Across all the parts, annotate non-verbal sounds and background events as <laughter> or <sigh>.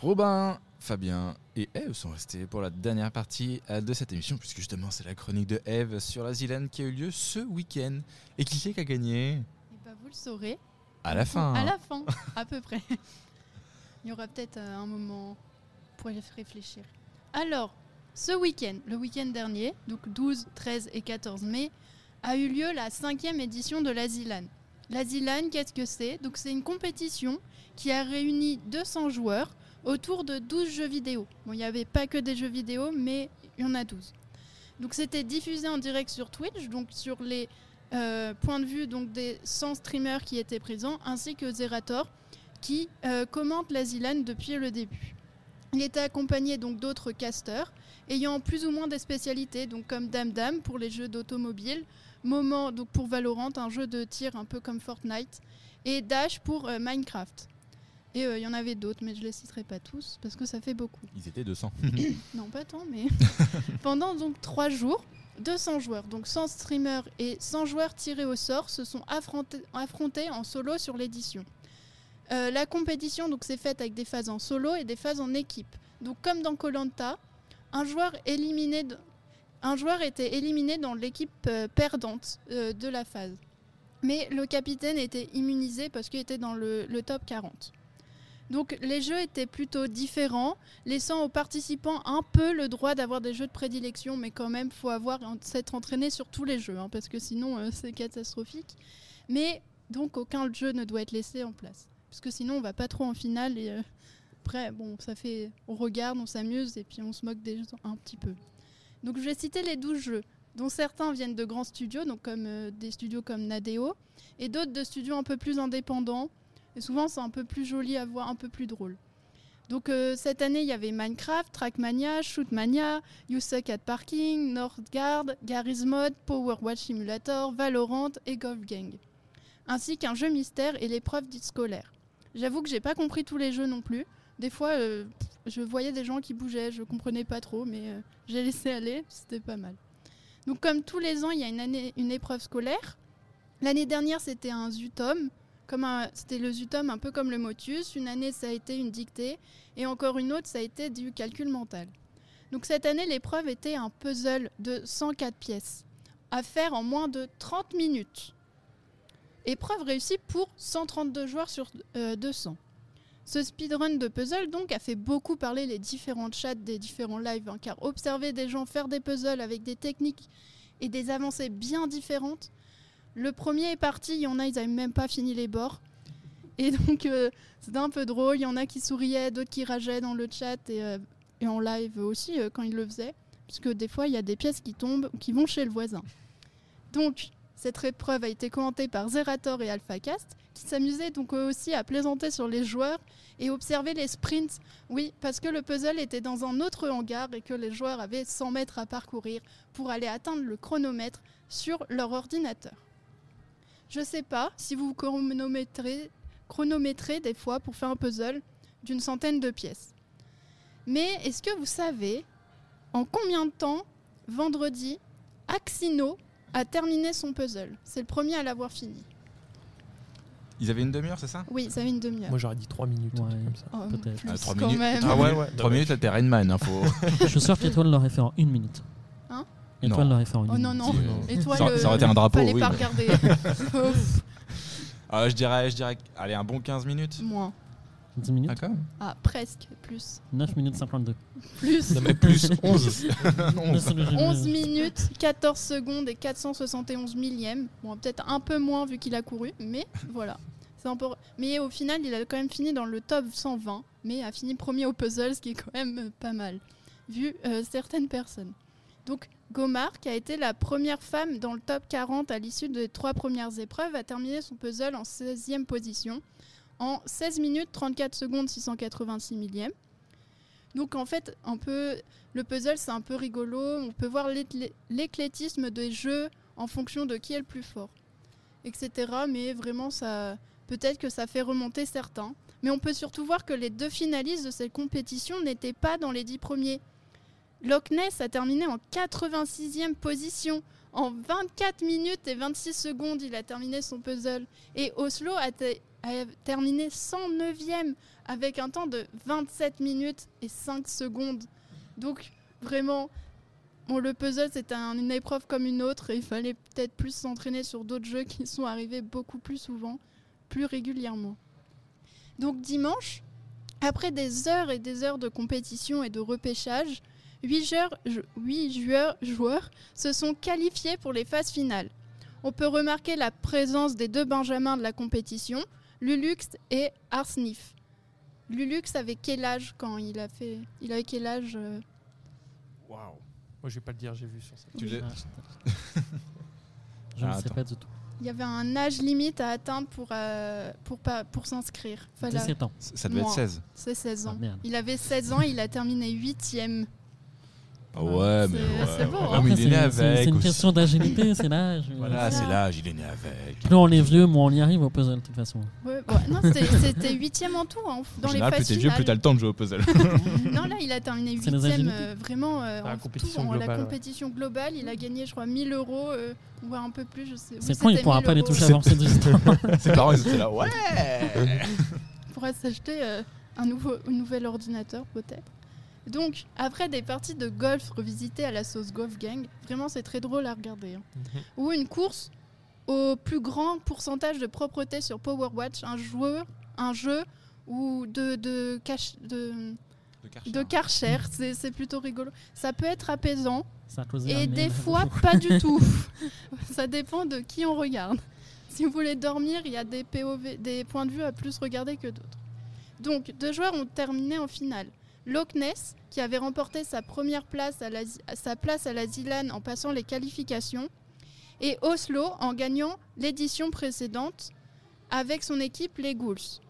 Robin, Fabien et Eve sont restés pour la dernière partie euh, de cette émission, puisque justement c'est la chronique de Eve sur la Zilane qui a eu lieu ce week-end. Et qui c'est qui a gagné? Et bah, vous le saurez À la fin. à la fin, à peu près. <laughs> Il y aura peut-être euh, un moment pour y réfléchir. Alors, ce week-end, le week-end dernier, donc 12, 13 et 14 mai, a eu lieu la cinquième édition de l'Azilane. L'Azilane, qu'est-ce que c'est? Donc c'est une compétition qui a réuni 200 joueurs autour de 12 jeux vidéo. Bon, il n'y avait pas que des jeux vidéo, mais il y en a 12. Donc c'était diffusé en direct sur Twitch, donc sur les euh, points de vue donc, des 100 streamers qui étaient présents, ainsi que Zerator, qui euh, commente l'Azilane depuis le début. Il était accompagné donc d'autres casters ayant plus ou moins des spécialités, donc comme Dame Dame pour les jeux d'automobile, Moment donc pour Valorant, un jeu de tir un peu comme Fortnite, et Dash pour euh, Minecraft. Et euh, il y en avait d'autres, mais je les citerai pas tous parce que ça fait beaucoup. Ils étaient 200. <laughs> <laughs> Non, pas tant, mais <laughs> pendant donc trois jours, 200 joueurs, donc 100 streamers et 100 joueurs tirés au sort, se sont affrontés, affrontés en solo sur l'édition. Euh, la compétition donc s'est faite avec des phases en solo et des phases en équipe. Donc comme dans Colanta, un joueur éliminé, de- un joueur était éliminé dans l'équipe euh, perdante euh, de la phase. Mais le capitaine était immunisé parce qu'il était dans le, le top 40. Donc les jeux étaient plutôt différents, laissant aux participants un peu le droit d'avoir des jeux de prédilection, mais quand même, faut avoir s'être entraîné sur tous les jeux, hein, parce que sinon euh, c'est catastrophique. Mais donc aucun jeu ne doit être laissé en place, parce que sinon on va pas trop en finale et euh, après ça fait, on regarde, on s'amuse et puis on se moque des gens un petit peu. Donc je vais citer les 12 jeux, dont certains viennent de grands studios, donc comme euh, des studios comme Nadeo, et d'autres de studios un peu plus indépendants. Et souvent, c'est un peu plus joli à voir, un peu plus drôle. Donc euh, cette année, il y avait Minecraft, Trackmania, Shootmania, You Suck at Parking, Northgard, Garry's Mod, Power Watch Simulator, Valorant et Golf Gang. Ainsi qu'un jeu mystère et l'épreuve dite scolaire. J'avoue que j'ai pas compris tous les jeux non plus. Des fois, euh, je voyais des gens qui bougeaient, je comprenais pas trop, mais euh, j'ai laissé aller, c'était pas mal. Donc comme tous les ans, il y a une, une épreuve scolaire. L'année dernière, c'était un Zutom, c'était le Zutom un peu comme le Motus. Une année, ça a été une dictée, et encore une autre, ça a été du calcul mental. Donc cette année, l'épreuve était un puzzle de 104 pièces, à faire en moins de 30 minutes. Épreuve réussie pour 132 joueurs sur euh, 200. Ce speedrun de puzzle donc a fait beaucoup parler les différents chats des différents lives, hein, car observer des gens faire des puzzles avec des techniques et des avancées bien différentes. Le premier est parti, il y en a, ils n'avaient même pas fini les bords. Et donc euh, c'était un peu drôle, il y en a qui souriaient, d'autres qui rageaient dans le chat et, euh, en live aussi euh, quand ils le faisaient, puisque des fois il y a des pièces qui tombent, qui vont chez le voisin. Donc cette épreuve a été commentée par Zerator et AlphaCast, qui s'amusaient donc eux aussi à plaisanter sur les joueurs et observer les sprints. Oui, parce que le puzzle était dans un autre hangar et que les joueurs avaient 100 mètres à parcourir pour aller atteindre le chronomètre sur leur ordinateur. Je sais pas si vous chronométrez, chronométrez des fois pour faire un puzzle d'une centaine de pièces. Mais est-ce que vous savez en combien de temps, vendredi, Axino a terminé son puzzle? C'est le premier à l'avoir fini. Ils avaient une demi-heure, c'est ça? Oui, ça fait une demi-heure. Moi j'aurais dit 3 minutes. Ouais. comme ça. Oh, peut-être. plus Ah, trois quand minutes. même. Ah ouais, ouais. 3 minutes, là, t'es Rainman. Hein, faut... <laughs> Je suis sûr qu'Étoile l'aurait fait en une minute. Étoile Non. l'aurait fait en une Oh non, non. Euh, Et toi, ça, ça aurait été un drapeau, Fallait oui. pas mais- regarder. <laughs> <laughs> Ah, je dirais, je dirais, allez, un bon 15 minutes. Moins. 10 minutes Ah, quand même. Ah, presque. Plus. 9 minutes 52. Plus. Non, mais plus <laughs> 11. 11 minutes, 14 secondes et 471 millièmes. Bon, peut-être un peu moins vu qu'il a couru, mais voilà. Mais au final, il a quand même fini dans le top 120, mais a fini premier au puzzle, ce qui est quand même euh, pas mal, vu euh, certaines personnes. Donc, Gomar, qui a été la première femme dans le top 40 à l'issue des trois premières épreuves, a terminé son puzzle en 16e position, en 16 minutes 34 secondes 686 millièmes. Donc en fait, le puzzle c'est un peu rigolo. On peut voir l'éclé- l'éclectisme des jeux en fonction de qui est le plus fort, etc. Mais vraiment, ça, peut-être que ça fait remonter certains. Mais on peut surtout voir que les deux finalistes de cette compétition n'étaient pas dans les dix premiers. Loch Ness a terminé en 86e position En 24 minutes et 26 secondes, il a terminé son puzzle. Et Oslo a, te- a terminé 109e avec un temps de 27 minutes et 5 secondes. Donc vraiment, le puzzle un- une épreuve comme une autre il fallait peut-être plus s'entraîner sur d'autres jeux qui sont arrivés beaucoup plus souvent, plus régulièrement. Donc dimanche, après des heures et des heures de compétition et de repêchage, 8 joueurs, huit joueurs, joueurs se sont qualifiés pour les phases finales. On peut remarquer la présence des deux benjamins de la compétition, Lulux et Arsnif. Lulux avait quel âge quand il a fait Il avait quel âge euh, Waouh. Moi, je vais pas le dire, j'ai vu sur ça. Tu l'as- Je Ah, <laughs> ne sais pas du tout. Il y avait un âge limite à atteindre pour, euh, pour, pas- pour s'inscrire. Fallait- 17 ans. Ça devait être Moi. 16. C'est 16 Ah, ans. Il avait 16 ans, il a terminé 8ème. Ah ouais, mais C'est- ouais. beau, ouais, hein. Après, il est né avec. C'est une aussi. question d'agilité, c'est l'âge. Voilà, c'est l'âge, il est né avec. Plus on est vieux, moins on y arrive au puzzle, de toute façon. Ouais, ouais, non, c'était- 8ème en tout, hein, dans en les général, plus phases t'es vieux, plus t'as le temps de jouer au puzzle. <laughs> Non, là, il a terminé C'est les 8ème, agilités. euh, vraiment, euh, Dans la en compétition tout, en la globale, ouais. compétition globale. Il a gagné, je crois, 1000 euros, euh, voire un peu plus, je sais. C'est con, il pourra 1000 pas les toucher avant ces 18 ans. Ses parents, ils étaient là, ouais <laughs> Il pourra s'acheter euh, un, nouveau, un nouvel ordinateur peut-être. Donc, après des parties de golf revisitées à la sauce Golf Gang, vraiment c'est très drôle à regarder. hein. Mhm. Ou une course au plus grand pourcentage de propreté sur Power Watch, un joueur, un jeu ou de, de, cache- de, de Karcher, c'est c'est plutôt rigolo. Ça peut être apaisant et des fois <laughs> pas du tout. Ça dépend de qui on regarde. Si vous voulez dormir, il y a des POV, des points de vue à plus regarder que d'autres. Donc, deux joueurs ont terminé en finale. Loch Ness, qui avait remporté sa première place à la, sa en passant les qualifications, et Oslo en gagnant l'édition précédente avec son équipe les Ghouls.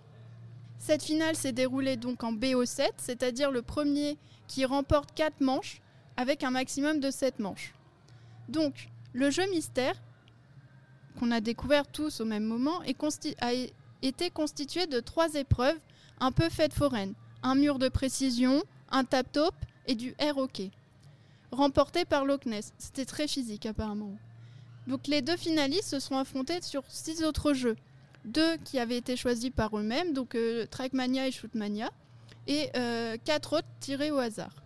Cette finale s'est déroulée donc en BO7, c'est-à-dire le premier qui remporte 4 manches avec un maximum de 7 manches. Donc, le jeu mystère, qu'on a découvert tous au même moment, est a été constitué de trois épreuves un peu faites foraines. Un mur de précision, un tap-top et du air hockey. Remporté par Loch Ness. C'était très physique apparemment. Donc les deux finalistes se sont affrontés sur six autres jeux. Deux qui avaient été choisis par eux-mêmes, donc euh, Trackmania et Shootmania, et euh, quatre autres tirés au hasard.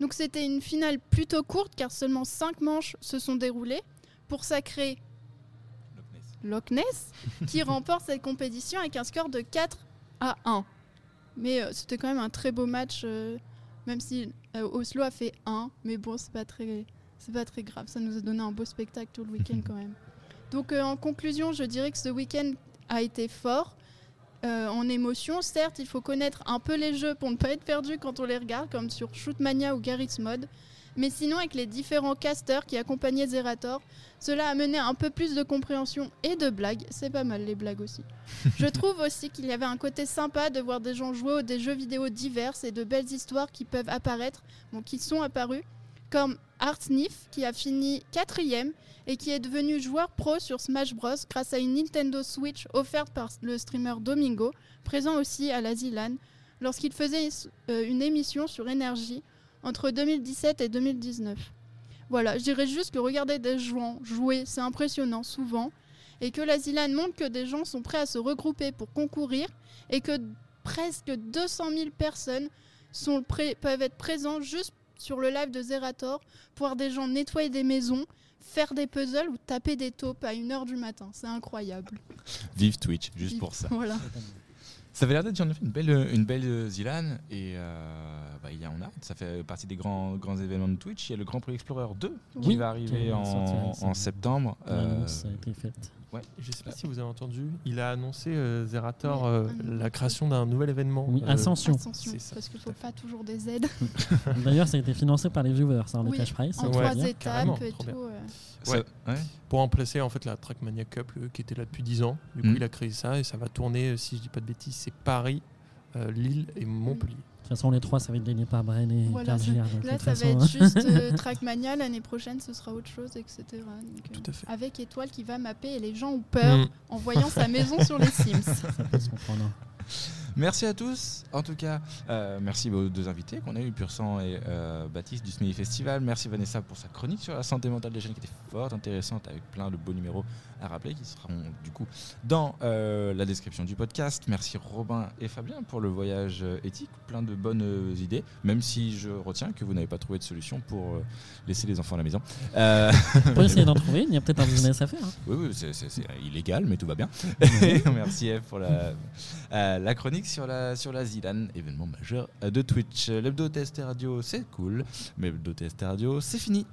Donc c'était une finale plutôt courte car seulement 5 manches se sont déroulées pour sacrer Loch Ness qui <laughs> remporte cette compétition avec un score de 4 à 1. Mais euh, c'était quand même un très beau match, euh, même si euh, Oslo a fait 1, mais bon, c'est pas très, c'est pas très grave. Ça nous a donné un beau spectacle tout le week-end quand même. <laughs> Donc en conclusion, je dirais que ce week-end a été fort. euh, en émotion, certes, il faut connaître un peu les jeux pour ne pas être perdu quand on les regarde, comme sur Shootmania ou Garry's Mod. Mais sinon, avec les différents casters qui accompagnaient Zerator, cela a mené à un peu plus de compréhension et de blagues. C'est pas mal les blagues aussi. <laughs> Je trouve aussi qu'il y avait un côté sympa de voir des gens jouer aux des jeux vidéo divers et de belles histoires qui peuvent apparaître, bon, qui sont apparues, comme Artsnif qui a fini quatrième et qui est devenu joueur pro sur Smash Bros grâce à une Nintendo Switch offerte par le streamer Domingo, présent aussi à la Zilan, lorsqu'il faisait euh, une émission sur énergie entre 2017 et 2019. Voilà, je dirais juste que regarder des gens jouer, c'est impressionnant souvent, et que la Zilan montre que des gens sont prêts à se regrouper pour concourir, et que presque 200 000 personnes sont peuvent être présentes juste sur le live de Zerator, pour voir des gens nettoyer des maisons, faire des puzzles ou taper des taupes à 1h du matin. C'est incroyable. Vive Twitch, juste pour ça. Voilà. Ça avait l'air d'être en une belle, une belle euh, Zilan et euh, bah, il y a, on a, ça fait partie des grands, grands événements de Twitch. Il y a le Grand Prix Explorer 2 qui Oui. va arriver en, en septembre. Euh, L'annonce a été faite. Je sais pas si vous avez entendu, il a annoncé euh, Zerator euh, la création d'un nouvel événement. Oui, euh, Ascension. Ascension, c'est ça, parce qu'il ne faut pas toujours des aides. <laughs> D'ailleurs, ça a été financé par les viewers, ça, en Oui, cash price. En Ouais, trois bien. étapes carrément, et trop tout. bien. euh. ça- Ouais. ouais. pour remplacer en fait la Trackmania Cup euh, qui était là depuis 10 ans. Du coup, Mm. il a créé ça et ça va tourner, si je dis pas de bêtises, c'est Paris, euh, Lille et Montpellier. Toute façon, les trois, ça va être gagné par Bren et Voilà, Là, ça va être juste euh, <laughs> Trackmania. L'année prochaine, ce sera autre chose, etc. Donc, euh, Tout à fait. avec Étoile qui va mapper et les gens ont peur Mm. en voyant sa maison sur les <laughs> Sims. ça peut se comprendre. Merci à tous. En tout cas, euh, merci aux deux invités qu'on a eu, Pur Sang et euh, Baptiste du SMI Festival. Merci Vanessa pour sa chronique sur la santé mentale des jeunes qui était fort intéressante avec plein de beaux numéros à rappeler qui seront du coup dans euh, la description du podcast. Merci Robin et Fabien pour le voyage euh, éthique, plein de bonnes idées, même si je retiens que vous n'avez pas trouvé de solution pour laisser les enfants à la maison. On peut <laughs> essayer d'en trouver, il y a peut-être un business à faire. hein. oui, oui, c'est- illégal, mais tout va bien. Et <laughs> Merci Eve pour la, la chronique sur la, sur la Zilan, événement majeur euh, de Twitch. L'hebdo TST Radio, c'est cool, mais l'hebdo TST Radio, c'est fini.